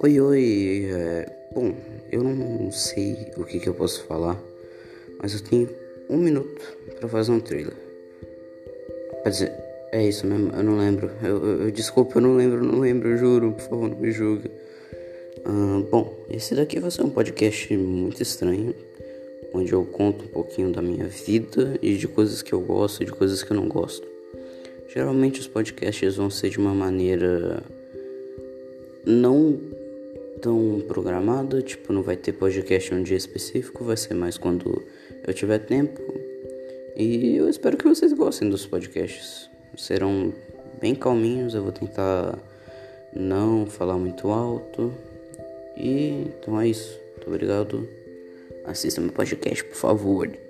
Oi, oi. É, bom, eu não sei o que, que eu posso falar, mas eu tenho um minuto para fazer um trailer. Quer dizer, é isso mesmo, eu não lembro. Eu, eu, eu desculpa, eu não lembro, não lembro, juro, por favor, não me julgue. Uh, bom, esse daqui vai ser um podcast muito estranho, onde eu conto um pouquinho da minha vida e de coisas que eu gosto e de coisas que eu não gosto. Geralmente os podcasts vão ser de uma maneira não tão programada, tipo, não vai ter podcast um dia específico, vai ser mais quando eu tiver tempo. E eu espero que vocês gostem dos podcasts. Serão bem calminhos, eu vou tentar não falar muito alto. E então é isso. Muito obrigado. Assista meu podcast, por favor.